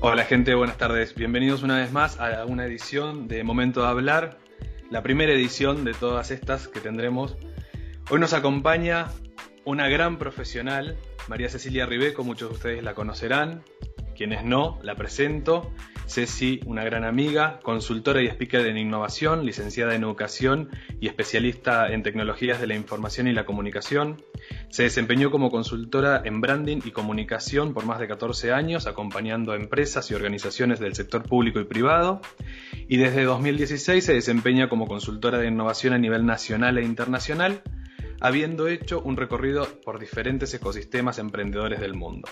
Hola gente, buenas tardes. Bienvenidos una vez más a una edición de Momento de Hablar, la primera edición de todas estas que tendremos. Hoy nos acompaña una gran profesional, María Cecilia Ribeco, muchos de ustedes la conocerán, quienes no, la presento. Ceci, una gran amiga, consultora y speaker en innovación, licenciada en educación y especialista en tecnologías de la información y la comunicación. Se desempeñó como consultora en branding y comunicación por más de 14 años, acompañando a empresas y organizaciones del sector público y privado. Y desde 2016 se desempeña como consultora de innovación a nivel nacional e internacional, habiendo hecho un recorrido por diferentes ecosistemas emprendedores del mundo.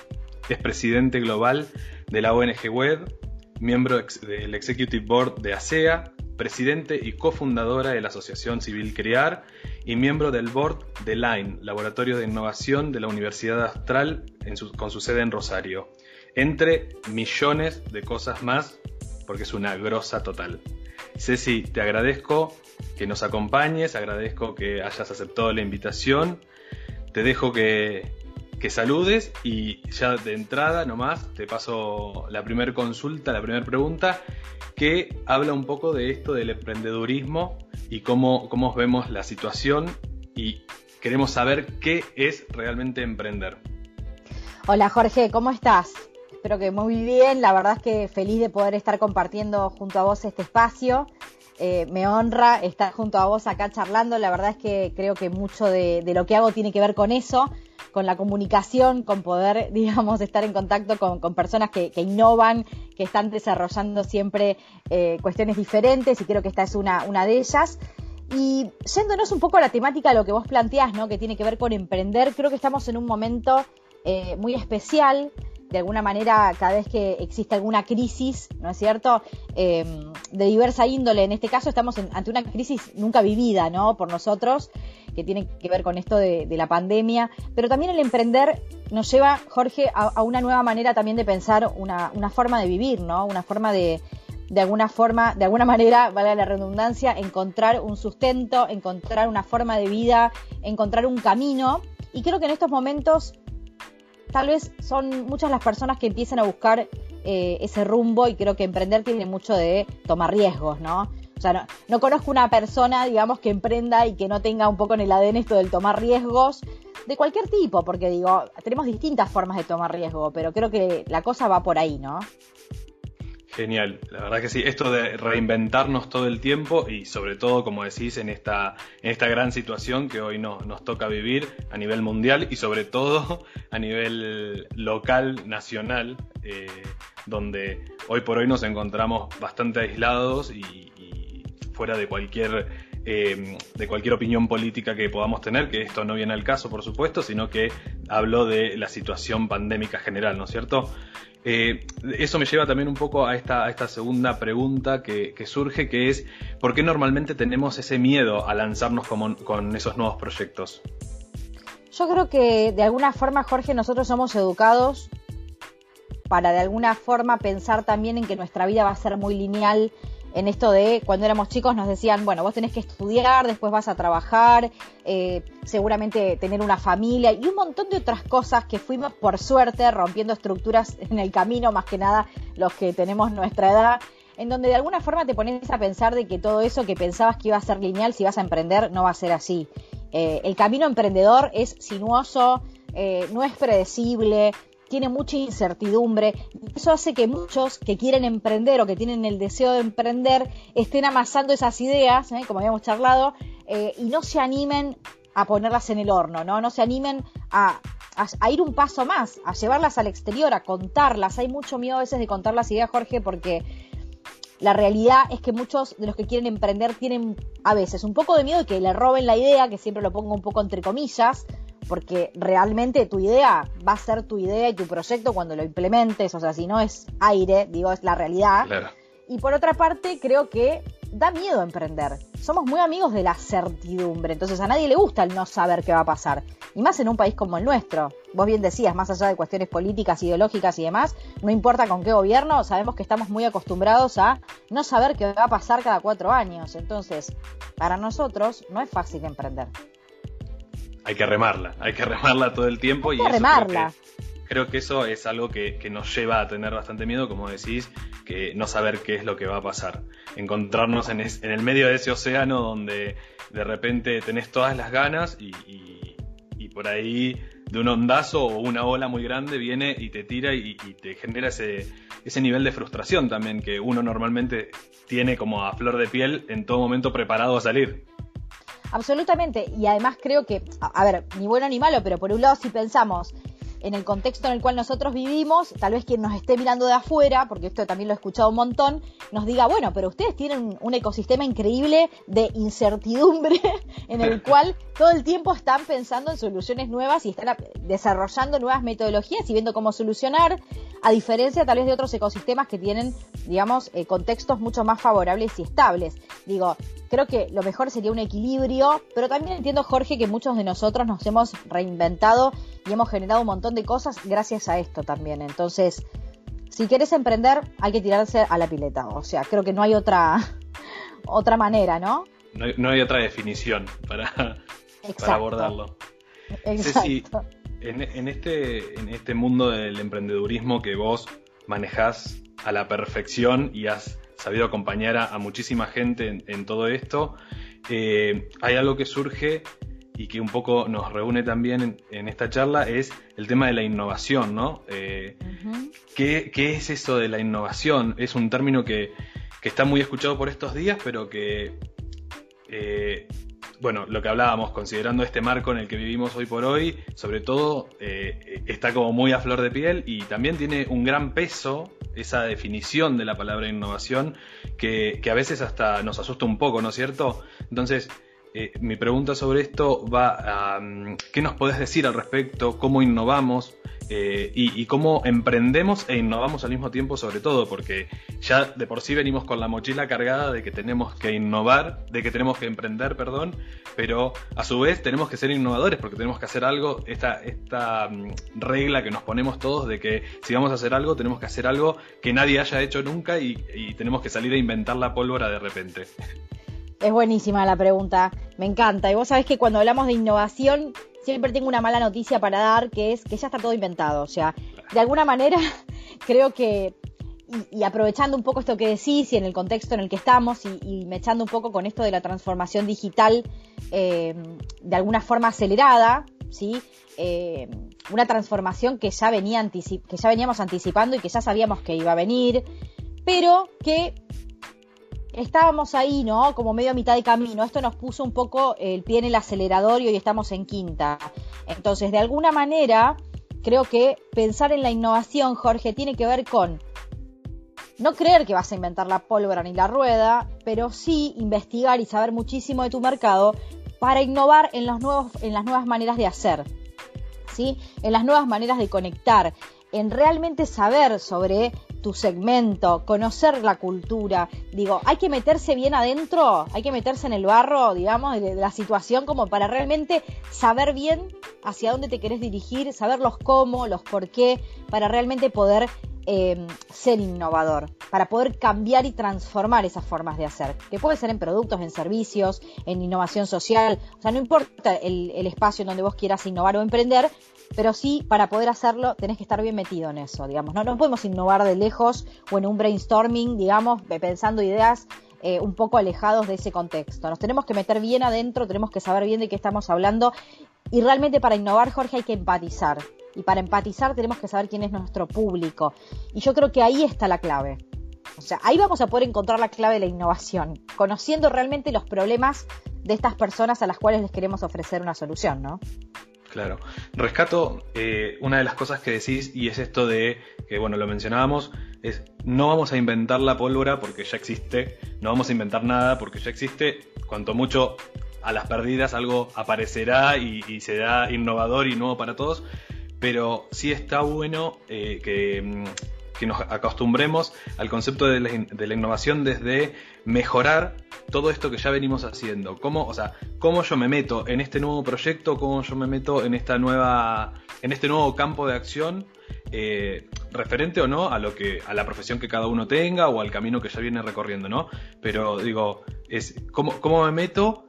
Es presidente global de la ONG Web, miembro del Executive Board de ASEA, presidente y cofundadora de la Asociación Civil Crear y miembro del board de LINE, Laboratorio de Innovación de la Universidad Astral con su sede en Rosario, entre millones de cosas más, porque es una grosa total. Ceci, te agradezco que nos acompañes, agradezco que hayas aceptado la invitación, te dejo que, que saludes y ya de entrada nomás te paso la primera consulta, la primera pregunta, que habla un poco de esto del emprendedurismo y cómo, cómo vemos la situación y queremos saber qué es realmente emprender. Hola Jorge, ¿cómo estás? Espero que muy bien, la verdad es que feliz de poder estar compartiendo junto a vos este espacio. Eh, me honra estar junto a vos acá charlando, la verdad es que creo que mucho de, de lo que hago tiene que ver con eso con la comunicación, con poder, digamos, estar en contacto con, personas que, innovan, que están desarrollando siempre eh, cuestiones diferentes y creo que esta es una, una de ellas. Y yéndonos un poco a la temática de lo que vos planteás, ¿no? que tiene que ver con emprender, creo que estamos en un momento eh, muy especial de alguna manera cada vez que existe alguna crisis, ¿no es cierto?, em, de diversa índole. En este caso estamos ante una crisis nunca vivida, ¿no?, por nosotros, que tiene que ver con esto de, la pandemia, pero también el emprender nos lleva, Jorge, a, una nueva manera también de pensar una, forma de vivir, ¿no?, una forma de, de alguna forma, de alguna manera, vale la redundancia, encontrar un sustento, encontrar una forma de vida, encontrar un camino. Y creo que en estos momentos tal vez son muchas las personas que empiezan a buscar eh, ese rumbo y creo que emprender tiene mucho de tomar riesgos, ¿no? O sea, no, conozco una persona, digamos, que emprenda y que no tenga un poco en el ADN esto del tomar riesgos de cualquier tipo, porque digo, tenemos distintas formas de tomar riesgo, pero creo que la cosa va por ahí, ¿no? Genial, la verdad que sí, esto de reinventarnos todo el tiempo y sobre todo, como decís, en esta, en esta gran situación que hoy no, nos toca vivir a nivel mundial y sobre todo a nivel local, nacional, eh, donde hoy por hoy nos encontramos bastante aislados y, fuera de cualquier eh, de cualquier opinión política que podamos tener, que esto no viene al caso, por supuesto, sino que hablo de la situación pandémica general, ¿no es cierto? Eh, eso me lleva también un poco a esta, segunda pregunta que, surge, que es ¿por qué normalmente tenemos ese miedo a lanzarnos con esos nuevos proyectos? Yo creo que de alguna forma, Jorge, nosotros somos educados para de alguna forma pensar también en que nuestra vida va a ser muy lineal en esto de cuando éramos chicos nos decían, bueno, vos tenés que estudiar, después vas a trabajar, eh, seguramente tener una familia y un montón de otras cosas que fuimos por suerte rompiendo estructuras en el camino, más que nada los que tenemos nuestra edad, en donde de alguna forma te pones a pensar de que todo eso que pensabas que iba a ser lineal, si vas a emprender, no va a ser así. Eh, el camino emprendedor es sinuoso, eh, no es predecible, tiene mucha incertidumbre. Eso hace que muchos que quieren emprender o que tienen el deseo de emprender estén amasando esas ideas, ¿eh? como habíamos charlado, eh, y no se animen a ponerlas en el horno, ¿no? No se animen a, a, ir un paso más, a llevarlas al exterior, a contarlas. Hay mucho miedo a veces de contar las ideas, Jorge, porque la realidad es que muchos de los que quieren emprender tienen a veces un poco de miedo de que le roben la idea, que siempre lo pongo un poco entre comillas, porque realmente tu idea va a ser tu idea y tu proyecto cuando lo implementes, o sea, si no es aire, digo, es la realidad. Y por otra parte, creo que da miedo emprender. Somos muy amigos de la certidumbre, entonces a nadie le gusta el no saber qué va a pasar. Y más en un país como el nuestro. Vos bien decías, más allá de cuestiones políticas, ideológicas y demás, no importa con qué gobierno, sabemos que estamos muy acostumbrados a no saber qué va a pasar cada cuatro años. Entonces, para nosotros no es fácil emprender hay que remarla, hay que remarla todo el tiempo. Hay y que remarla. creo que eso es algo que, nos lleva a tener bastante miedo, como decís, que no saber qué es lo que va a pasar. Encontrarnos en, el medio de ese océano donde de repente tenés todas las ganas y, por ahí de un ondazo o una ola muy grande viene y te tira y, te genera ese, ese nivel de frustración también que uno normalmente tiene como a flor de piel en todo momento preparado a salir. Absolutamente, y además creo que, a, ver, ni bueno ni malo, pero por un lado si pensamos en el contexto en el cual nosotros vivimos, tal vez quien nos esté mirando de afuera, porque esto también lo he escuchado un montón, nos diga, bueno, pero ustedes tienen un ecosistema increíble de incertidumbre en el cual todo el tiempo están pensando en soluciones nuevas y están desarrollando nuevas metodologías y viendo cómo solucionar, a diferencia tal vez de otros ecosistemas que tienen, digamos, eh, contextos mucho más favorables y estables. Digo, creo que lo mejor sería un equilibrio, pero también entiendo, Jorge, que muchos de nosotros nos hemos reinventado y hemos generado un montón de cosas gracias a esto también. Entonces, si quieres emprender, hay que tirarse a la pileta. O sea, creo que no hay otra, otra manera, ¿no? No hay, otra definición para, abordarlo. Exacto. En, este, en este mundo del emprendedurismo que vos manejás a la perfección y has sabido acompañar a, muchísima gente en, todo esto, eh, hay algo que surge y que un poco nos reúne también en, esta charla es el tema de la innovación, ¿no? Eh, ¿qué, es eso de la innovación? Es un término que, está muy escuchado por estos días, pero que, eh, bueno, lo que hablábamos, considerando este marco en el que vivimos hoy por hoy, sobre todo eh, está como muy a flor de piel y también tiene un gran peso esa definición de la palabra innovación que, que a veces hasta nos asusta un poco, ¿no es cierto? Entonces, eh, mi pregunta sobre esto va a mm, qué nos podés decir al respecto, cómo innovamos eh, y, cómo emprendemos e innovamos al mismo tiempo sobre todo, porque ya de por sí venimos con la mochila cargada de que tenemos que innovar, de que tenemos que emprender, perdón, pero a su vez tenemos que ser innovadores porque tenemos que hacer algo, esta, esta mm, regla que nos ponemos todos de que si vamos a hacer algo tenemos que hacer algo que nadie haya hecho nunca y tenemos que salir a inventar la pólvora de repente. Es buenísima la pregunta, me encanta. Y vos sabés que cuando hablamos de innovación, siempre tengo una mala noticia para dar, que es que ya está todo inventado. O sea, de alguna manera creo que, y, aprovechando un poco esto que decís y en el contexto en el que estamos, y, me echando un poco con esto de la transformación digital eh, de alguna forma acelerada, ¿sí? Eh, una transformación que ya, venía que ya veníamos anticipando y que ya sabíamos que iba a venir, pero que estábamos ahí, ¿no? Como medio a mitad de camino. Esto nos puso un poco el pie en el acelerador y hoy estamos en quinta. Entonces, de alguna manera, creo que pensar en la innovación, Jorge, tiene que ver con no creer que vas a inventar la pólvora ni la rueda, pero sí investigar y saber muchísimo de tu mercado para innovar en, los nuevos, en las nuevas maneras de hacer, ¿sí? En las nuevas maneras de conectar, en realmente saber sobre tu segmento, conocer la cultura. Digo, hay que meterse bien adentro, hay que meterse en el barro, digamos, de, la situación como para realmente saber bien hacia dónde te querés dirigir, saber los cómo, los por qué, para realmente poder em, ser innovador, para poder cambiar y transformar esas formas de hacer, que puede ser en productos, en servicios, en innovación social, o sea, no importa el, el espacio en donde vos quieras innovar o emprender, pero sí, para poder hacerlo, tenés que estar bien metido en eso, digamos. No, no podemos innovar de lejos o en un brainstorming, digamos, pensando ideas eh, un poco alejados de ese contexto. Nos tenemos que meter bien adentro, tenemos que saber bien de qué estamos hablando. Y realmente para innovar, Jorge, hay que empatizar. Y para empatizar tenemos que saber quién es nuestro público. Y yo creo que ahí está la clave. O sea, ahí vamos a poder encontrar la clave de la innovación, conociendo realmente los problemas de estas personas a las cuales les queremos ofrecer una solución, ¿no? Claro. Rescato eh, una de las cosas que decís y es esto de, que bueno, lo mencionábamos, es no vamos a inventar la pólvora porque ya existe, no vamos a inventar nada porque ya existe, cuanto mucho a las perdidas algo aparecerá y, será innovador y nuevo para todos, pero sí está bueno eh, que mm, que nos acostumbremos al concepto de la, innovación desde mejorar todo esto que ya venimos haciendo. ¿Cómo, o sea, cómo yo me meto en este nuevo proyecto, cómo yo me meto en esta nueva, en este nuevo campo de acción, eh, referente o no a lo que, a la profesión que cada uno tenga o al camino que ya viene recorriendo, ¿no? Pero digo, es cómo, cómo me meto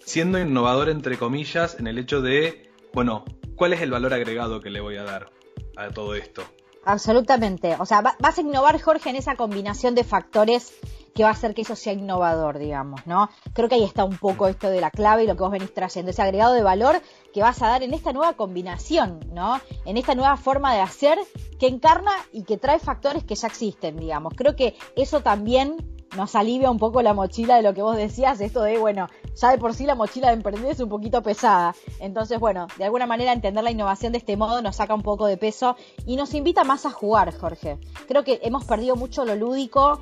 siendo innovador entre comillas en el hecho de, bueno, ¿cuál es el valor agregado que le voy a dar? a todo esto. Absolutamente. O sea, vas a innovar, Jorge, en esa combinación de factores que va a hacer que eso sea innovador, digamos, ¿no? Creo que ahí está un poco esto de la clave y lo que vos venís trayendo, ese agregado de valor que vas a dar en esta nueva combinación, ¿no? En esta nueva forma de hacer que encarna y que trae factores que ya existen, digamos. Creo que eso también nos alivia un poco la mochila de lo que vos decías, esto de, bueno, ya de por sí la mochila de emprender es un poquito pesada. Entonces, bueno, de alguna manera entender la innovación de este modo nos saca un poco de peso y nos invita más a jugar, Jorge. Creo que hemos perdido mucho lo lúdico.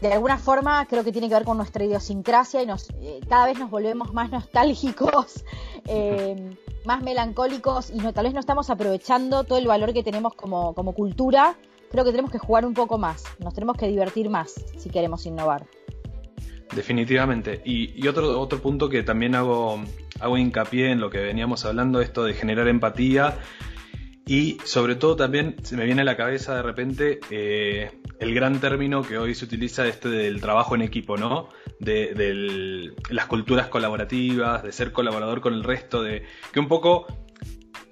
De alguna forma creo que tiene que ver con nuestra idiosincrasia y nos, eh, cada vez nos volvemos más nostálgicos, eh, más melancólicos y no, tal vez no estamos aprovechando todo el valor que tenemos como, como cultura creo que tenemos que jugar un poco más, nos tenemos que divertir más si queremos innovar. Definitivamente. Y, otro, otro punto que también hago, hago hincapié en lo que veníamos hablando, esto de generar empatía. Y sobre todo también se me viene a la cabeza de repente eh, el gran término que hoy se utiliza este del trabajo en equipo, ¿no? De, las culturas colaborativas, de ser colaborador con el resto, de que un poco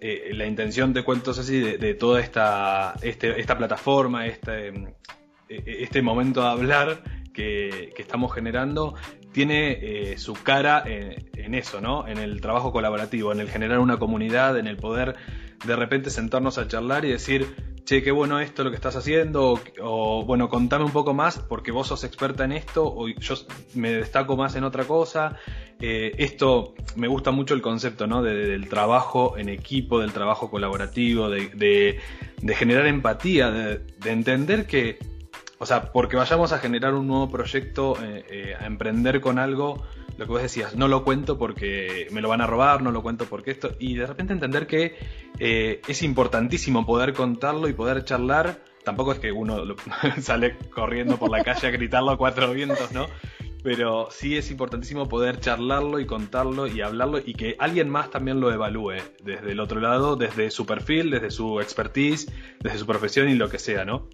eh, la intención de cuentos así de, toda esta, este, esta plataforma, este, eh, este momento de hablar que, estamos generando, tiene eh, su cara en, eso, ¿no? En el trabajo colaborativo, en el generar una comunidad, en el poder de repente sentarnos a charlar y decir, che, qué bueno esto lo que estás haciendo, o, bueno, contame un poco más porque vos sos experta en esto, o yo me destaco más en otra cosa. Eh, esto me gusta mucho el concepto, ¿no? del trabajo en equipo, del trabajo colaborativo, de, generar empatía, de, entender que, o sea, porque vayamos a generar un nuevo proyecto, eh, eh, a emprender con algo, lo que vos decías, no lo cuento porque me lo van a robar, no lo cuento porque esto, y de repente entender que eh, es importantísimo poder contarlo y poder charlar, tampoco es que uno sale corriendo por la calle a gritarlo a cuatro vientos, ¿no? Pero sí es importantísimo poder charlarlo y contarlo y hablarlo y que alguien más también lo evalúe desde el otro lado, desde su perfil, desde su expertise, desde su profesión y lo que sea, ¿no?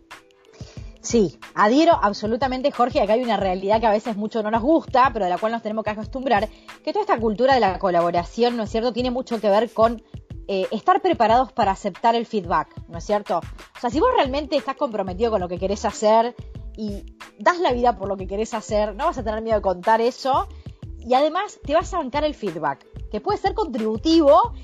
Sí, adhiero absolutamente, Jorge. Acá hay una realidad que a veces mucho no nos gusta, pero de la cual nos tenemos que acostumbrar, que toda esta cultura de la colaboración, ¿no es cierto?, tiene mucho que ver con eh, estar preparados para aceptar el feedback, ¿no es cierto? O sea, si vos realmente estás comprometido con lo que querés hacer y das la vida por lo que querés hacer, no vas a tener miedo de contar eso y además te vas a bancar el feedback, que puede ser contributivo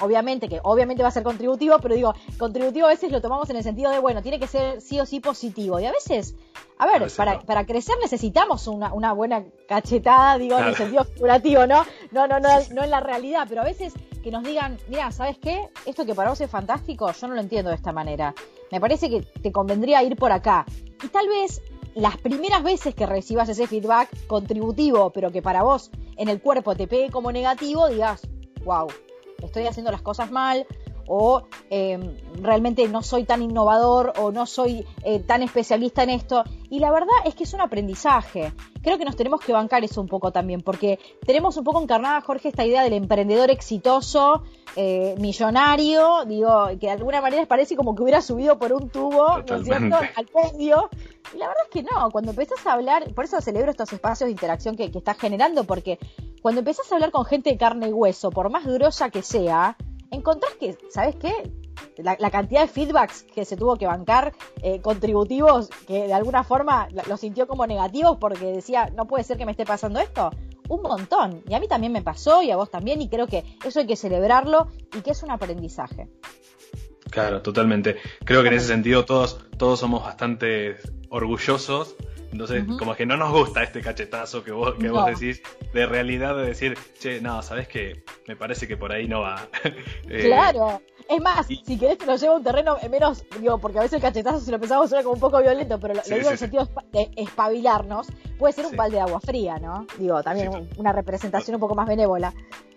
obviamente que obviamente va a ser contributivo, pero digo, contributivo a veces lo tomamos en el sentido de, bueno, tiene que ser sí o sí positivo. Y a veces, a ver, para, para crecer necesitamos una, una buena cachetada, digo, en el sentido curativo, ¿no? No, no, no, no en la realidad, pero a veces que nos digan, mira, ¿sabes qué? Esto que para vos es fantástico, yo no lo entiendo de esta manera. Me parece que te convendría ir por acá. Y tal vez las primeras veces que recibas ese feedback contributivo, pero que para vos en el cuerpo te pegue como negativo, digas, wow, estoy haciendo las cosas mal o em, realmente no soy tan innovador o no soy eh, tan especialista en esto. Y la verdad es que es un aprendizaje. Creo que nos tenemos que bancar eso un poco también, porque tenemos un poco encarnada, Jorge, esta idea del emprendedor exitoso, eh, millonario, digo, que de alguna manera parece como que hubiera subido por un tubo, ¿no es cierto?, al podio. Y la verdad es que no, cuando empezás a hablar, por eso celebro estos espacios de interacción que, que estás generando, porque cuando empezás a hablar con gente de carne y hueso, por más durosa que sea, encontrás que, ¿sabes qué? La, cantidad de feedbacks que se tuvo que bancar eh, contributivos que de alguna forma lo sintió como negativos porque decía, no puede ser que me esté pasando esto. Un montón. Y a mí también me pasó y a vos también y creo que eso hay que celebrarlo y que es un aprendizaje. Claro, totalmente. Creo que en ese sentido todos, todos somos bastante orgullosos entonces, como que no nos gusta este cachetazo que vos, que vos decís de realidad de decir, che, no, sabes que me parece que por ahí no va. Eh, claro. Es más, si querés que nos lleve a un terreno menos, digo, porque a veces el cachetazo si lo pensamos suena como un poco violento, pero lo, digo en el sentido de espabilarnos, puede ser un pal de agua fría, ¿no? Digo, también una representación un poco más benévola.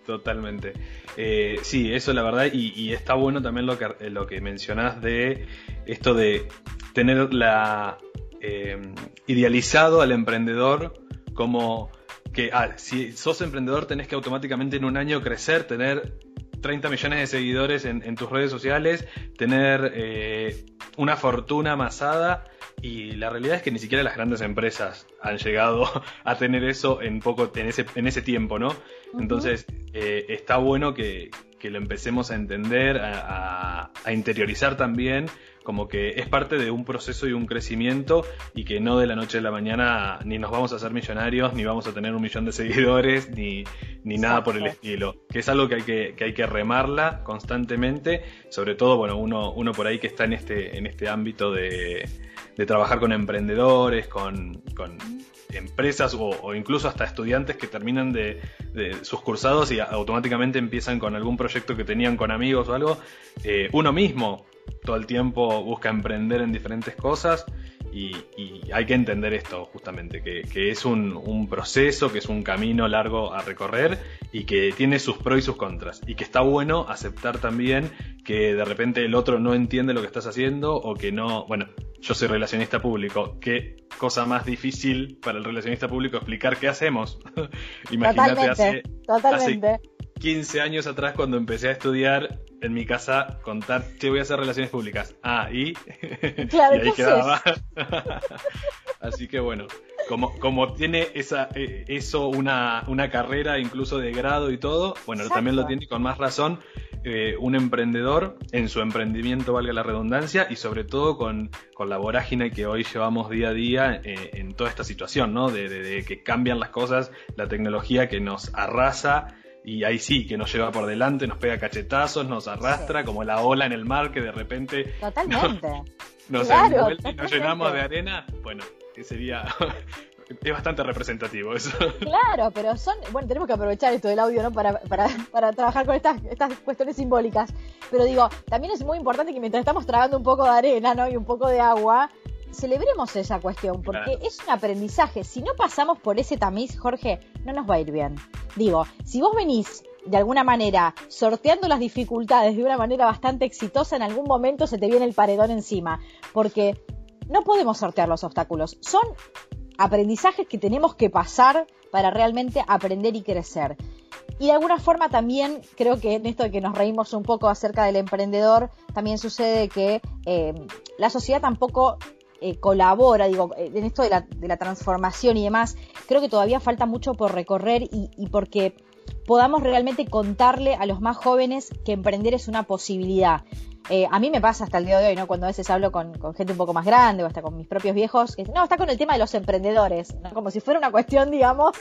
Totalmente. Eh, sí, eso la verdad, y, y, está bueno también lo que, lo que mencionás de esto de tener la eh, idealizado al emprendedor como que ah, si sos emprendedor tenés que automáticamente en un año crecer, tener 30 millones de seguidores en, tus redes sociales, tener eh, una fortuna amasada y la realidad es que ni siquiera las grandes empresas han llegado a tener eso en poco en ese, en ese tiempo, ¿no? Entonces eh, está bueno que, que lo empecemos a entender, a, interiorizar también, como que es parte de un proceso y un crecimiento y que no de la noche a la mañana ni nos vamos a hacer millonarios, ni vamos a tener un millón de seguidores, ni, ni nada por el estilo. Que es algo que hay que, que hay que remarla constantemente, sobre todo, bueno, uno, uno por ahí que está en este, en este ámbito de, de trabajar con emprendedores, con, con empresas o, incluso hasta estudiantes que terminan de, sus cursados y automáticamente empiezan con algún proyecto que tenían con amigos o algo, eh, uno mismo todo el tiempo busca emprender en diferentes cosas y, hay que entender esto justamente, que, es un, proceso, que es un camino largo a recorrer y que tiene sus pros y sus contras. Y que está bueno aceptar también que de repente el otro no entiende lo que estás haciendo o que no, bueno, yo soy relacionista público, qué cosa más difícil para el relacionista público explicar qué hacemos. Imagínate hace, hace 15 años atrás cuando empecé a estudiar en mi casa contar, che, voy a hacer relaciones públicas. Ah, y, claro, y ahí quedaba. Así que bueno, como, como tiene esa, eh, eso una, una carrera incluso de grado y todo, bueno, también lo tiene con más razón eh, un emprendedor en su emprendimiento, valga la redundancia, y sobre todo con, con la vorágine que hoy llevamos día a día eh, en toda esta situación, ¿no? de que cambian las cosas, la tecnología que nos arrasa y ahí sí, que nos lleva por delante, nos pega cachetazos, nos arrastra como la ola en el mar que de repente totalmente nos, claro, y nos llenamos de arena. Bueno, que sería es bastante representativo eso. Claro, pero son, bueno, tenemos que aprovechar esto del audio, ¿no? Para, para, para trabajar con estas, estas cuestiones simbólicas. Pero digo, también es muy importante que mientras estamos tragando un poco de arena, ¿no? Y un poco de agua, celebremos esa cuestión, porque es un aprendizaje. Si no pasamos por ese tamiz, Jorge, no nos va a ir bien. Digo, si vos venís de alguna manera sorteando las dificultades de una manera bastante exitosa, en algún momento se te viene el paredón encima, porque no podemos sortear los obstáculos. Son aprendizajes que tenemos que pasar para realmente aprender y crecer. Y de alguna forma también creo que en esto de que nos reímos un poco acerca del emprendedor, también sucede que eh, la sociedad tampoco eh, colabora, digo, eh, en esto de la, de la, transformación y demás, creo que todavía falta mucho por recorrer y, y, porque podamos realmente contarle a los más jóvenes que emprender es una posibilidad. Eh, a mí me pasa hasta el día de hoy, ¿no? Cuando a veces hablo con, con, gente un poco más grande o hasta con mis propios viejos, que no, está con el tema de los emprendedores, ¿no? Como si fuera una cuestión, digamos,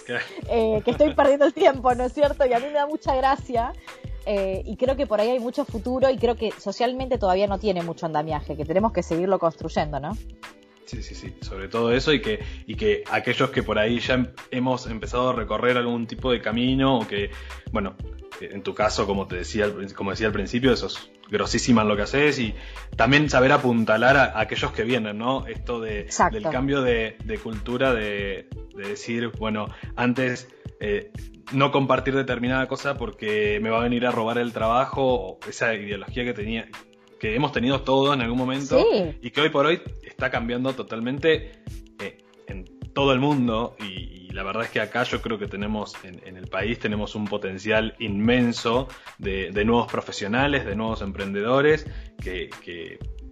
que estoy perdiendo el tiempo, ¿no es cierto? Y a mí me da mucha gracia. Eh, y creo que por ahí hay mucho futuro y creo que socialmente todavía no tiene mucho andamiaje, que tenemos que seguirlo construyendo, ¿no? Sí, sí, sí, sobre todo eso y que, y que aquellos que por ahí ya hemos empezado a recorrer algún tipo de camino o que, bueno, en tu caso, como te decía, como decía al principio, eso es grosísima en lo que haces y también saber apuntalar a, aquellos que vienen, ¿no? Esto de, del cambio de, cultura, de, decir, bueno, antes eh, no compartir determinada cosa porque me va a venir a robar el trabajo, o esa ideología que tenía que hemos tenido todos en algún momento y que hoy por hoy está cambiando totalmente eh, en todo el mundo y, la verdad es que acá yo creo que tenemos en, el país tenemos un potencial inmenso de, nuevos profesionales, de nuevos emprendedores que,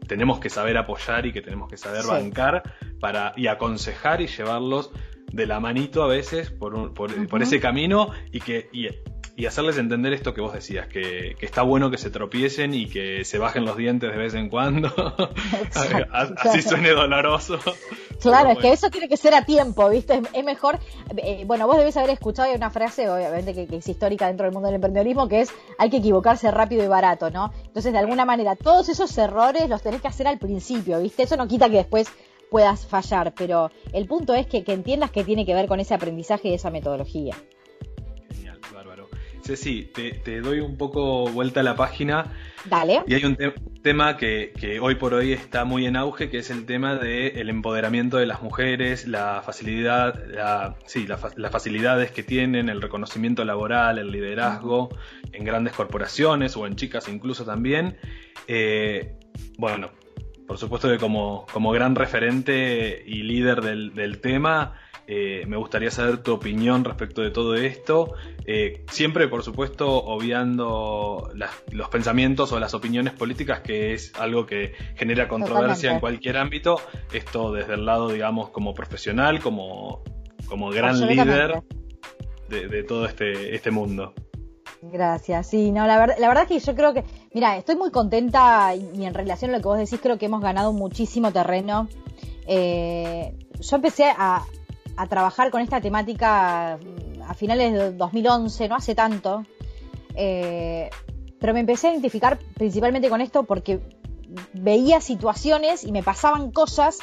tenemos que saber apoyar y que tenemos que saber bancar para y aconsejar y llevarlos de la manito a veces por, por, ese camino y que y, hacerles entender esto que vos decías, que, está bueno que se tropiecen y que se bajen los dientes de vez en cuando, así suene doloroso. Claro, es que eso tiene que ser a tiempo, ¿viste? Es, mejor, eh, bueno, vos debes haber escuchado, hay una frase, obviamente, que, que, es histórica dentro del mundo del emprendedorismo, que es, hay que equivocarse rápido y barato, ¿no? Entonces, de alguna manera, todos esos errores los tenés que hacer al principio, ¿viste? Eso no quita que después puedas fallar, pero el punto es que, entiendas que tiene que ver con ese aprendizaje y esa metodología. Genial, bárbaro. Ceci, te, te doy un poco vuelta a la página. Dale. Y hay un tema que, hoy por hoy está muy en auge, que es el tema del empoderamiento de las mujeres, la facilidad, la, sí, las facilidades que tienen, el reconocimiento laboral, el liderazgo en grandes corporaciones o en chicas incluso también. Eh, bueno, por supuesto que como, como gran referente y líder del, tema, eh, me gustaría saber tu opinión respecto de todo esto. Eh, siempre, por supuesto, obviando los pensamientos o las opiniones políticas, que es algo que genera controversia en cualquier ámbito. Esto desde el lado, digamos, como profesional, como, como gran líder de, todo este, este mundo. Gracias, sí, no, la, verdad, la verdad que yo creo que, mira, estoy muy contenta y, en relación a lo que vos decís, creo que hemos ganado muchísimo terreno. Eh, yo empecé a, trabajar con esta temática a finales de 2011, no hace tanto, eh, pero me empecé a identificar principalmente con esto porque veía situaciones y me pasaban cosas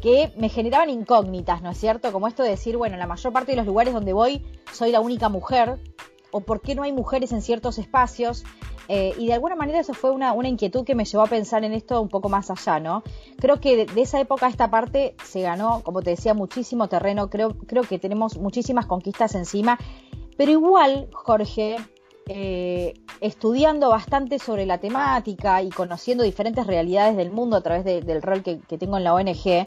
que me generaban incógnitas, ¿no es cierto? Como esto de decir, bueno, en la mayor parte de los lugares donde voy soy la única mujer, o por qué no hay mujeres en ciertos espacios. Eh, y de alguna manera eso fue una, inquietud que me llevó a pensar en esto un poco más allá, ¿no? Creo que de, esa época a esta parte se ganó, como te decía, muchísimo terreno, creo, creo que tenemos muchísimas conquistas encima, pero igual, Jorge, eh, estudiando bastante sobre la temática y conociendo diferentes realidades del mundo a través del rol que, tengo en la ONG,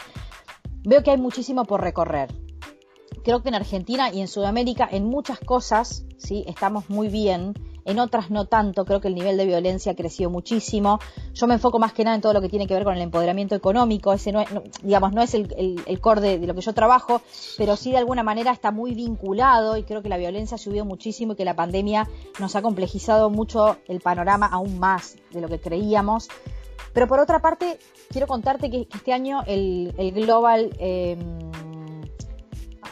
veo que hay muchísimo por recorrer. Creo que en Argentina y en Sudamérica en muchas cosas sí estamos muy bien en otras no tanto, creo que el nivel de violencia ha crecido muchísimo. Yo me enfoco más que nada en todo lo que tiene que ver con el empoderamiento económico, ese no, digamos, no es el, el, core de, lo que yo trabajo, pero sí de alguna manera está muy vinculado y creo que la violencia ha subido muchísimo y que la pandemia nos ha complejizado mucho el panorama aún más de lo que creíamos. Pero por otra parte, quiero contarte que, este año el, Global...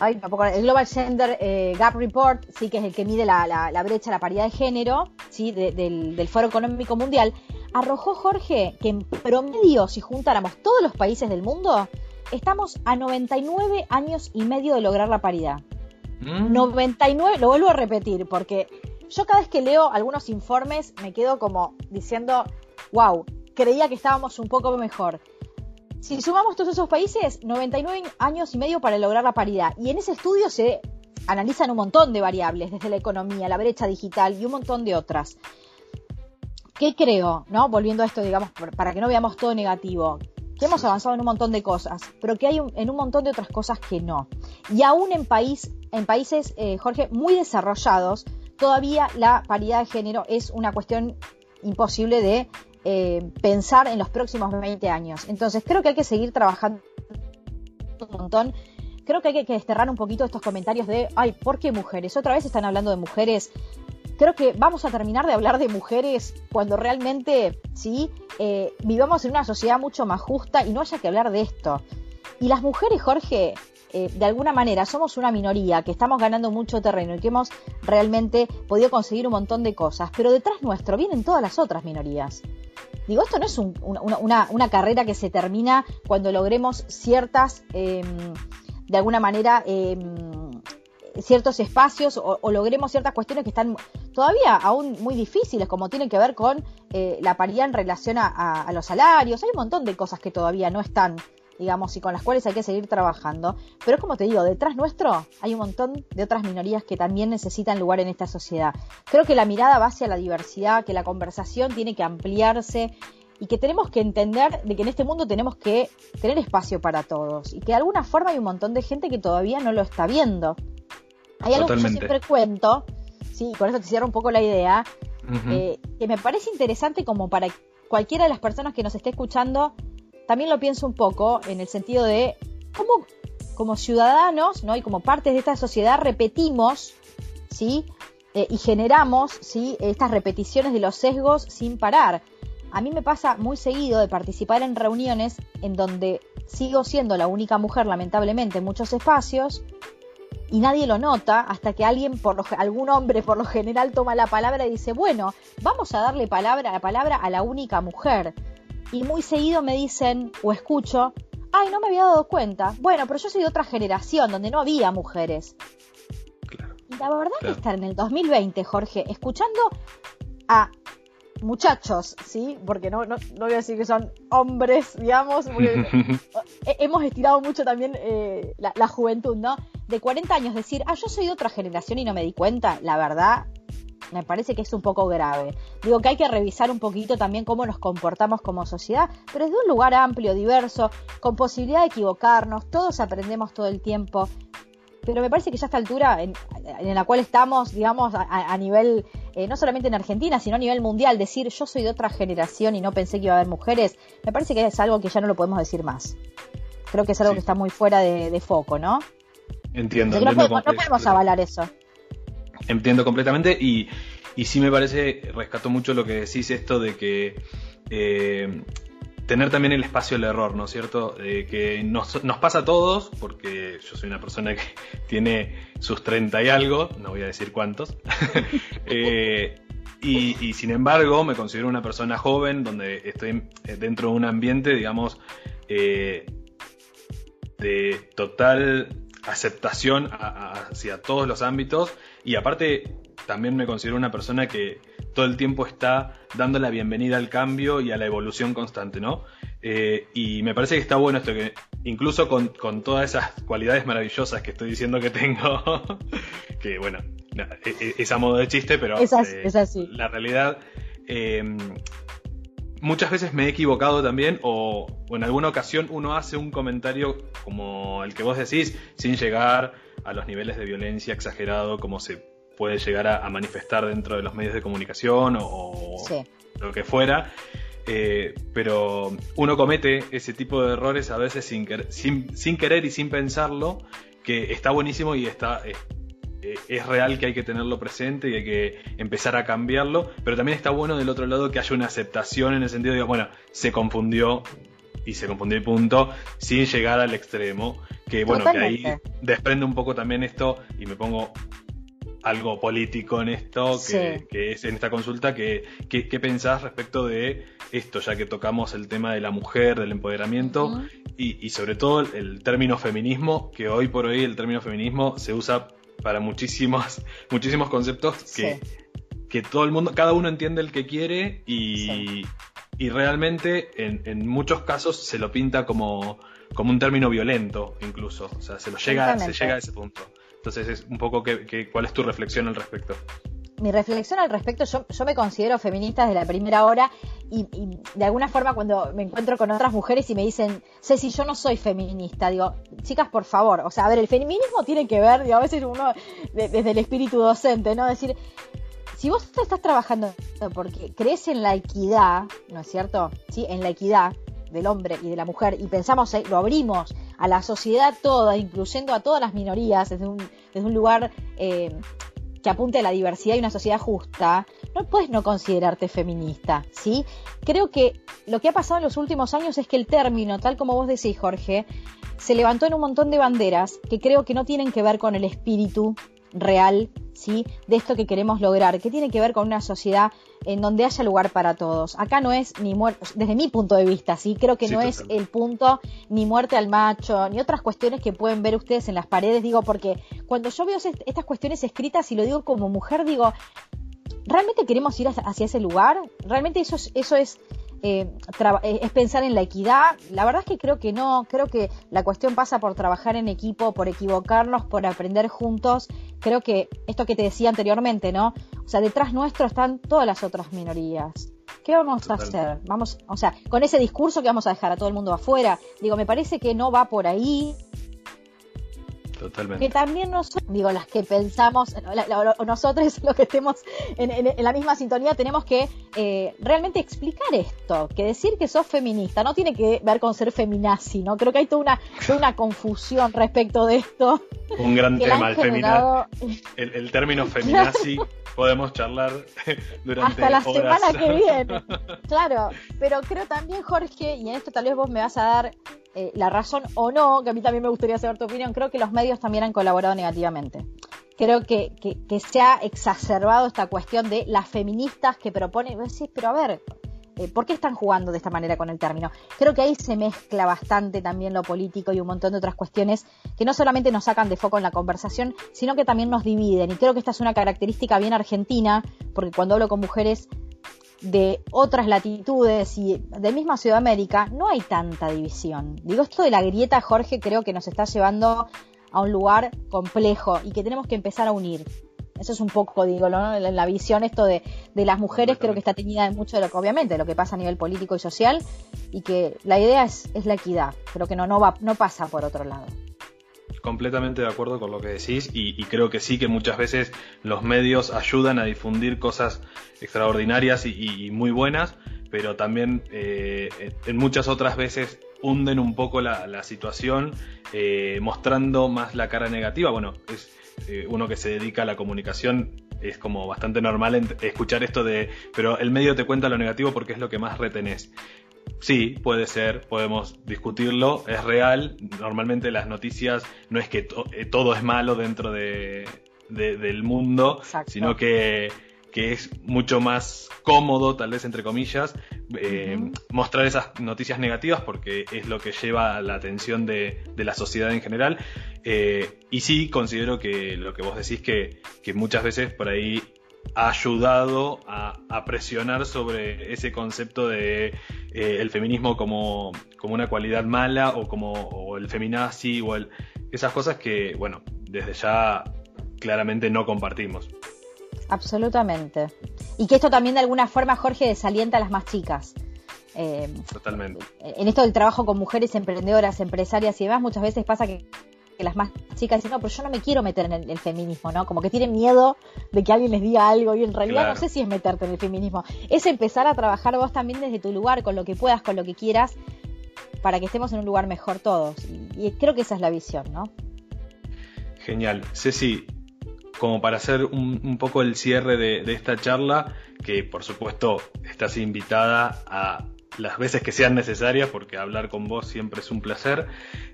Em, el Global Gender eh, Gap Report, sí, que es el que mide la, brecha, la paridad de género, sí, del, Foro Económico Mundial, arrojó Jorge que en promedio, si juntáramos todos los países del mundo, estamos a 99 años y medio de lograr la paridad. 99, mm. lo vuelvo a repetir, porque yo cada vez que leo algunos informes me quedo como diciendo, wow, creía que estábamos un poco mejor. Si sumamos todos esos países, 99 años y medio para lograr la paridad. Y en ese estudio se analizan un montón de variables, desde la economía, la brecha digital y un montón de otras. ¿Qué creo? ¿No? Volviendo a esto, digamos, para que no veamos todo negativo. Que hemos avanzado en un montón de cosas, pero que hay en un montón de otras cosas que no. Y aún en, país, en países, eh, Jorge, muy desarrollados, todavía la paridad de género es una cuestión imposible de eh, pensar en los próximos 20 años. Entonces creo que hay que seguir trabajando un montón. Creo que hay que desterrar un poquito estos comentarios de, ay, ¿por qué mujeres? Otra vez están hablando de mujeres. Creo que vamos a terminar de hablar de mujeres cuando realmente, sí, eh, vivamos en una sociedad mucho más justa y no haya que hablar de esto. Y las mujeres, Jorge, eh, de alguna manera somos una minoría que estamos ganando mucho terreno y que hemos realmente podido conseguir un montón de cosas, pero detrás nuestro vienen todas las otras minorías. Digo, esto no es una, carrera que se termina cuando logremos ciertas, em, de alguna manera, em, ciertos espacios o, logremos ciertas cuestiones que están todavía aún muy difíciles, como tienen que ver con eh, la paridad en relación a, los salarios. Hay un montón de cosas que todavía no están digamos, y con las cuales hay que seguir trabajando. Pero es como te digo, detrás nuestro hay un montón de otras minorías que también necesitan lugar en esta sociedad. Creo que la mirada va hacia la diversidad, que la conversación tiene que ampliarse y que tenemos que entender de que en este mundo tenemos que tener espacio para todos y que de alguna forma hay un montón de gente que todavía no lo está viendo. Hay algo que yo siempre cuento, sí, con eso te cierro un poco la idea, eh, que me parece interesante como para cualquiera de las personas que nos esté escuchando también lo pienso un poco en el sentido de cómo como ciudadanos ¿no? y como partes de esta sociedad repetimos ¿sí? Eh, y generamos ¿sí? estas repeticiones de los sesgos sin parar. A mí me pasa muy seguido de participar en reuniones en donde sigo siendo la única mujer, lamentablemente, en muchos espacios, y nadie lo nota hasta que alguien, por algún hombre por lo general, toma la palabra y dice, bueno, vamos a darle palabra, la palabra a la única mujer y muy seguido me dicen o escucho, ay, no me había dado cuenta. Bueno, pero yo soy de otra generación donde no había mujeres. y la verdad que estar en el 2020, Jorge, escuchando a muchachos, ¿sí? Porque no, no, no voy a decir que son hombres, digamos, porque hemos estirado mucho también eh, la, la, juventud, ¿no? De 40 años decir, ah, yo soy de otra generación y no me di cuenta, la verdad, me parece que es un poco grave. Digo que hay que revisar un poquito también cómo nos comportamos como sociedad, pero desde un lugar amplio, diverso, con posibilidad de equivocarnos, todos aprendemos todo el tiempo. Pero me parece que ya a esta altura en, la cual estamos, digamos, a, nivel, eh, no solamente en Argentina, sino a nivel mundial, decir yo soy de otra generación y no pensé que iba a haber mujeres, me parece que es algo que ya no lo podemos decir más. Creo que es algo que está muy fuera de, foco, ¿no? Entiendo. no podemos avalar eso. Entiendo completamente y, y sí me parece, rescato mucho lo que decís esto de que eh, tener también el espacio del error, ¿no es cierto? que nos, nos, pasa a todos, porque yo soy una persona que tiene sus 30 y algo, no voy a decir cuántos, eh, y, sin embargo me considero una persona joven, donde estoy dentro de un ambiente, digamos, eh, de total aceptación hacia todos los ámbitos y aparte también me considero una persona que todo el tiempo está dando la bienvenida al cambio y a la evolución constante, ¿no? Eh, y me parece que está bueno esto, que incluso con, todas esas cualidades maravillosas que estoy diciendo que tengo, que bueno, e, e, es, a modo de chiste, pero es así, eh, la realidad... Eh, muchas veces me he equivocado también o, en alguna ocasión uno hace un comentario como el que vos decís sin llegar a los niveles de violencia exagerado como se puede llegar a, manifestar dentro de los medios de comunicación o, lo que fuera. Eh, pero uno comete ese tipo de errores a veces sin, sin, querer y sin pensarlo, que está buenísimo y está, es real que hay que tenerlo presente y hay que empezar a cambiarlo, pero también está bueno del otro lado que haya una aceptación en el sentido de, bueno, se confundió y se confundió el punto sin llegar al extremo, que bueno, que ahí desprende un poco también esto y me pongo algo político en esto, que, es en esta consulta, que, ¿qué pensás respecto de esto, ya que tocamos el tema de la mujer, del empoderamiento y, y, sobre todo el término feminismo, que hoy por hoy el término feminismo se usa para muchísimos, muchísimos conceptos que, que todo el mundo, cada uno entiende el que quiere y, y realmente en, en, muchos casos se lo pinta como, como un término violento incluso, o sea, se lo llega, se llega a ese punto. Entonces es un poco que, cuál es tu reflexión al respecto mi reflexión al respecto, yo, yo, me considero feminista desde la primera hora y, de alguna forma cuando me encuentro con otras mujeres y me dicen, Ceci, yo no soy feminista, digo, chicas, por favor, o sea, a ver, el feminismo tiene que ver, digo, a veces uno desde el espíritu docente, ¿no? Decir, si vos estás trabajando porque crees en la equidad, ¿no es cierto? Sí, en la equidad del hombre y de la mujer y pensamos, eh, lo abrimos a la sociedad toda, incluyendo a todas las minorías desde un, desde un lugar eh, que apunte a la diversidad y una sociedad justa, no puedes no considerarte feminista, ¿sí? Creo que lo que ha pasado en los últimos años es que el término, tal como vos decís, Jorge, se levantó en un montón de banderas que creo que no tienen que ver con el espíritu real, ¿sí? De esto que queremos lograr, que tiene que ver con una sociedad en donde haya lugar para todos. Acá no es ni muerte, desde mi punto de vista, ¿sí? Creo que no es el punto ni muerte al macho, ni otras cuestiones que pueden ver ustedes en las paredes, digo, porque cuando yo veo estas cuestiones escritas y lo digo como mujer, digo, ¿realmente queremos ir hacia ese lugar? ¿Realmente eso es, eso es eh, eh, es pensar en la equidad. La verdad es que creo que no, creo que la cuestión pasa por trabajar en equipo, por equivocarnos, por aprender juntos. Creo que esto que te decía anteriormente, ¿no? O sea, detrás nuestro están todas las otras minorías. ¿Qué vamos a hacer? Vamos, o sea, con ese discurso que vamos a dejar a todo el mundo afuera. Digo, me parece que no va por ahí. Totalmente. Que también nosotros, digo, las que pensamos, nosotros los que estemos en, la misma sintonía, tenemos que eh, realmente explicar esto. Que decir que sos feminista no tiene que ver con ser feminazi, ¿no? Creo que hay toda una, una confusión respecto de esto. Un gran tema, el, feminazi, el, término feminazi. podemos charlar durante hasta la semana que viene. Claro, pero creo también, Jorge, y en esto tal vez vos me vas a dar eh, la razón o no, que a mí también me gustaría saber tu opinión, creo que los medios también han colaborado negativamente. Creo que, que, se ha exacerbado esta cuestión de las feministas que proponen, decís, pero a ver, eh, ¿por qué están jugando de esta manera con el término? Creo que ahí se mezcla bastante también lo político y un montón de otras cuestiones que no solamente nos sacan de foco en la conversación, sino que también nos dividen. Y creo que esta es una característica bien argentina, porque cuando hablo con mujeres de otras latitudes y de misma Sudamérica, no hay tanta división. Digo, esto de la grieta, Jorge, creo que nos está llevando a un lugar complejo y que tenemos que empezar a unir. Eso es un poco, digo, ¿no? la, visión esto de, de las mujeres creo que está teñida de mucho de lo que, obviamente, lo que pasa a nivel político y social y que la idea es, es la equidad. Creo que no, no, va, no pasa por otro lado completamente de acuerdo con lo que decís y, creo que sí que muchas veces los medios ayudan a difundir cosas extraordinarias y, muy buenas, pero también eh, en muchas otras veces hunden un poco la, situación eh, mostrando más la cara negativa. Bueno, es eh, uno que se dedica a la comunicación es como bastante normal escuchar esto de, pero el medio te cuenta lo negativo porque es lo que más retenés. Sí, puede ser, podemos discutirlo, es real. Normalmente las noticias no es que eh, todo es malo dentro de, del mundo, sino que que es mucho más cómodo, tal vez entre comillas, eh, mostrar esas noticias negativas porque es lo que lleva la atención de, la sociedad en general. Eh, y sí, considero que lo que vos decís que, que muchas veces por ahí ha ayudado a, presionar sobre ese concepto de eh, el feminismo como, como, una cualidad mala o como el feminazi o el, esas cosas que, bueno, desde ya claramente no compartimos. Absolutamente. Y que esto también de alguna forma, Jorge, desalienta a las más chicas. Eh, Totalmente. En esto del trabajo con mujeres emprendedoras, empresarias y demás, muchas veces pasa que, las más chicas dicen, no, pero yo no me quiero meter en el, feminismo, ¿no? Como que tienen miedo de que alguien les diga algo y en realidad no sé si es meterte en el feminismo. Es empezar a trabajar vos también desde tu lugar, con lo que puedas, con lo que quieras, para que estemos en un lugar mejor todos. Y, y creo que esa es la visión, ¿no? Genial. Ceci, como para hacer un, poco el cierre de, esta charla, que por supuesto estás invitada a las veces que sean necesarias, porque hablar con vos siempre es un placer.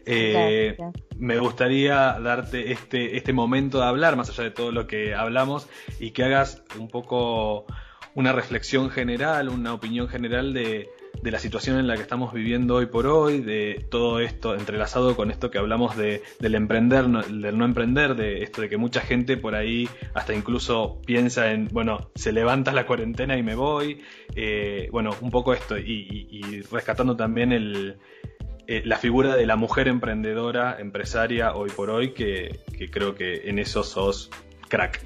Eh, me gustaría darte este, este momento de hablar, más allá de todo lo que hablamos, y que hagas un poco una reflexión general, una opinión general de, de la situación en la que estamos viviendo hoy por hoy, de todo esto entrelazado con esto que hablamos de, del emprender, del no emprender, de esto de que mucha gente por ahí hasta incluso piensa en, bueno, se levanta la cuarentena y me voy, eh, bueno, un poco esto, y, rescatando también el, eh, la figura de la mujer emprendedora, empresaria hoy por hoy, que, que creo que en eso sos crack.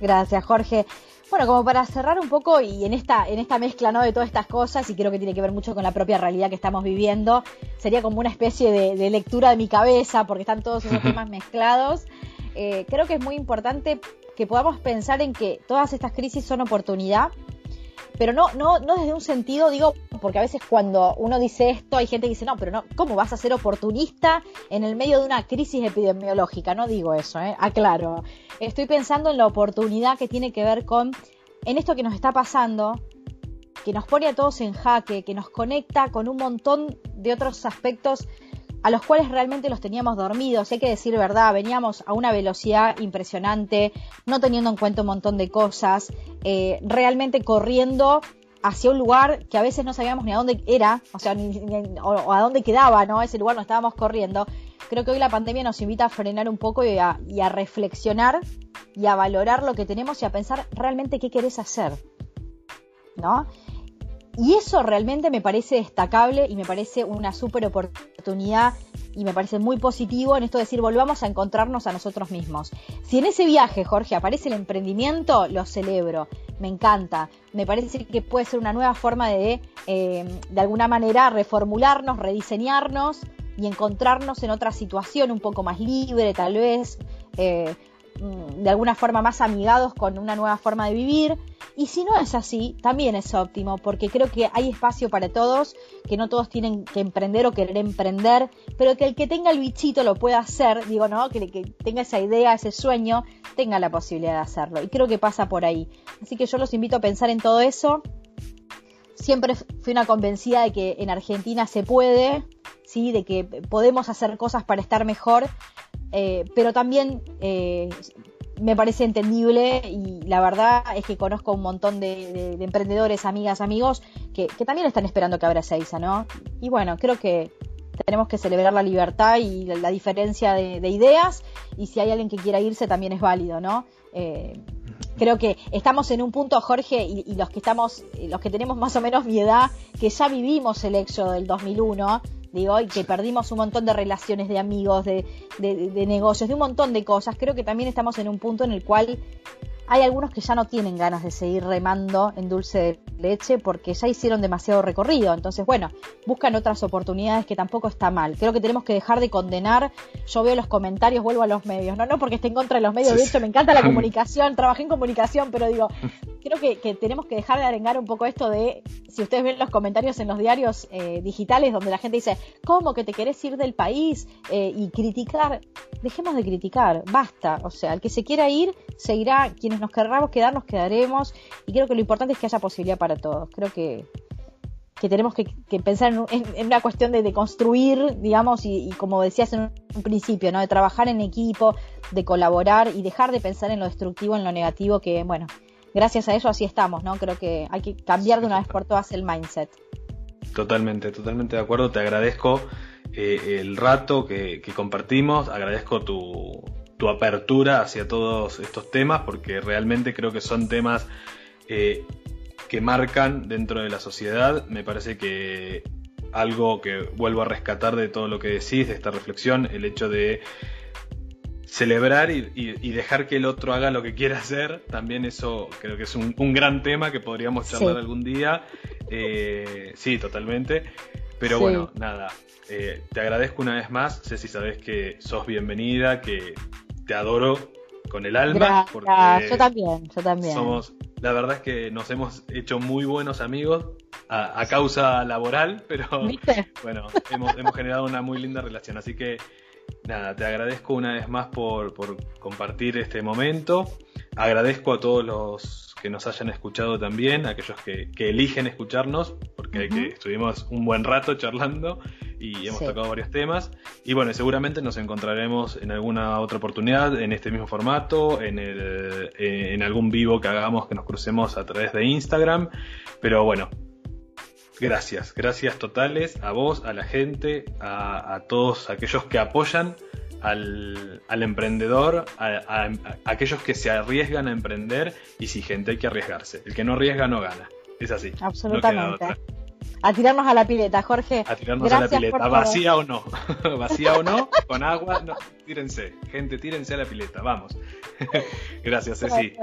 Gracias, Jorge. Bueno, como para cerrar un poco y en esta, en esta mezcla ¿no? de todas estas cosas, y creo que tiene que ver mucho con la propia realidad que estamos viviendo, sería como una especie de, lectura de mi cabeza, porque están todos esos temas mezclados. Eh, creo que es muy importante que podamos pensar en que todas estas crisis son oportunidad pero no, no, no desde un sentido, digo, porque a veces cuando uno dice esto hay gente que dice, no, pero no, ¿cómo vas a ser oportunista en el medio de una crisis epidemiológica? No digo eso, ¿eh? aclaro. Estoy pensando en la oportunidad que tiene que ver con, en esto que nos está pasando, que nos pone a todos en jaque, que nos conecta con un montón de otros aspectos a los cuales realmente los teníamos dormidos, hay que decir verdad, veníamos a una velocidad impresionante, no teniendo en cuenta un montón de cosas, eh, realmente corriendo hacia un lugar que a veces no sabíamos ni a dónde era, o sea, ni, o, a dónde quedaba, ¿no? Ese lugar no estábamos corriendo. Creo que hoy la pandemia nos invita a frenar un poco y a, y a reflexionar y a valorar lo que tenemos y a pensar realmente qué querés hacer, ¿no? Y eso realmente me parece destacable y me parece una súper oportunidad y me parece muy positivo en esto de decir volvamos a encontrarnos a nosotros mismos. Si en ese viaje, Jorge, aparece el emprendimiento, lo celebro, me encanta. Me parece que puede ser una nueva forma de, eh, de alguna manera, reformularnos, rediseñarnos y encontrarnos en otra situación un poco más libre, tal vez. Eh, de alguna forma más amigados con una nueva forma de vivir. Y si no es así, también es óptimo, porque creo que hay espacio para todos, que no todos tienen que emprender o querer emprender, pero que el que tenga el bichito lo pueda hacer, digo, ¿no? Que, que tenga esa idea, ese sueño, tenga la posibilidad de hacerlo. Y creo que pasa por ahí. Así que yo los invito a pensar en todo eso. Siempre fui una convencida de que en Argentina se puede, ¿sí? de que podemos hacer cosas para estar mejor eh, pero también eh, me parece entendible y la verdad es que conozco un montón de, emprendedores, amigas, amigos que, también están esperando que abra Seiza, ¿no? Y bueno, creo que tenemos que celebrar la libertad y la, diferencia de, ideas y si hay alguien que quiera irse también es válido, ¿no? Eh, creo que estamos en un punto, Jorge, y, y, los que estamos, los que tenemos más o menos mi edad, que ya vivimos el éxodo del 2001 digo, y que perdimos un montón de relaciones de amigos, de, de, negocios, de un montón de cosas, creo que también estamos en un punto en el cual hay algunos que ya no tienen ganas de seguir remando en dulce de leche porque ya hicieron demasiado recorrido. Entonces, bueno, buscan otras oportunidades que tampoco está mal. Creo que tenemos que dejar de condenar. Yo veo los comentarios, vuelvo a los medios. No, no porque esté en contra de los medios. De hecho, me encanta la comunicación. Trabajé en comunicación, pero digo, creo que, tenemos que dejar de arengar un poco esto de, si ustedes ven los comentarios en los diarios eh, digitales donde la gente dice, ¿cómo que te querés ir del país? Eh, y criticar, dejemos de criticar, basta. O sea, el que se quiera ir, se irá. Nos querramos quedar, nos quedaremos. Y creo que lo importante es que haya posibilidad para todos. Creo que, que tenemos que, pensar en, una cuestión de, construir, digamos, y, como decías en un, principio, ¿no? De trabajar en equipo, de colaborar y dejar de pensar en lo destructivo, en lo negativo, que, bueno, gracias a eso así estamos, ¿no? Creo que hay que cambiar de una vez por todas el mindset. Totalmente, totalmente de acuerdo. Te agradezco eh, el rato que, compartimos, agradezco tu, tu, apertura hacia todos estos temas, porque realmente creo que son temas eh, que marcan dentro de la sociedad. Me parece que algo que vuelvo a rescatar de todo lo que decís, de esta reflexión, el hecho de celebrar y, dejar que el otro haga lo que quiera hacer, también eso creo que es un, gran tema que podríamos charlar algún día. Eh, sí, totalmente. Pero bueno, nada, eh, te agradezco una vez más. Sé si sabes que sos bienvenida, que te adoro con el alma. Porque yo también, yo también. Somos, la verdad es que nos hemos hecho muy buenos amigos a, causa laboral, pero bueno, hemos, hemos generado una muy linda relación. Así que nada, te agradezco una vez más por, compartir este momento. Agradezco a todos los que nos hayan escuchado también, aquellos que, eligen escucharnos, porque estuvimos un buen rato charlando y hemos tocado varios temas. Y bueno, seguramente nos encontraremos en alguna otra oportunidad, en este mismo formato, en, el, en algún vivo que hagamos que nos crucemos a través de Instagram. Pero bueno, Gracias, gracias totales a vos, a la gente, a, todos aquellos que apoyan al, emprendedor, a, aquellos que se arriesgan a emprender y si gente hay que arriesgarse. El que no arriesga no gana. Es así. Absolutamente. a tirarnos a la pileta, Jorge. A tirarnos a la pileta, vacía o no. vacía o no, con agua, no. Tírense, gente, tírense a la pileta, vamos. gracias, Ceci.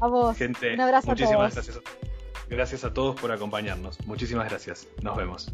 A vos. Gente, Un abrazo muchísimas a todos. gracias. Gracias a todos por acompañarnos. Muchísimas gracias. Nos vemos.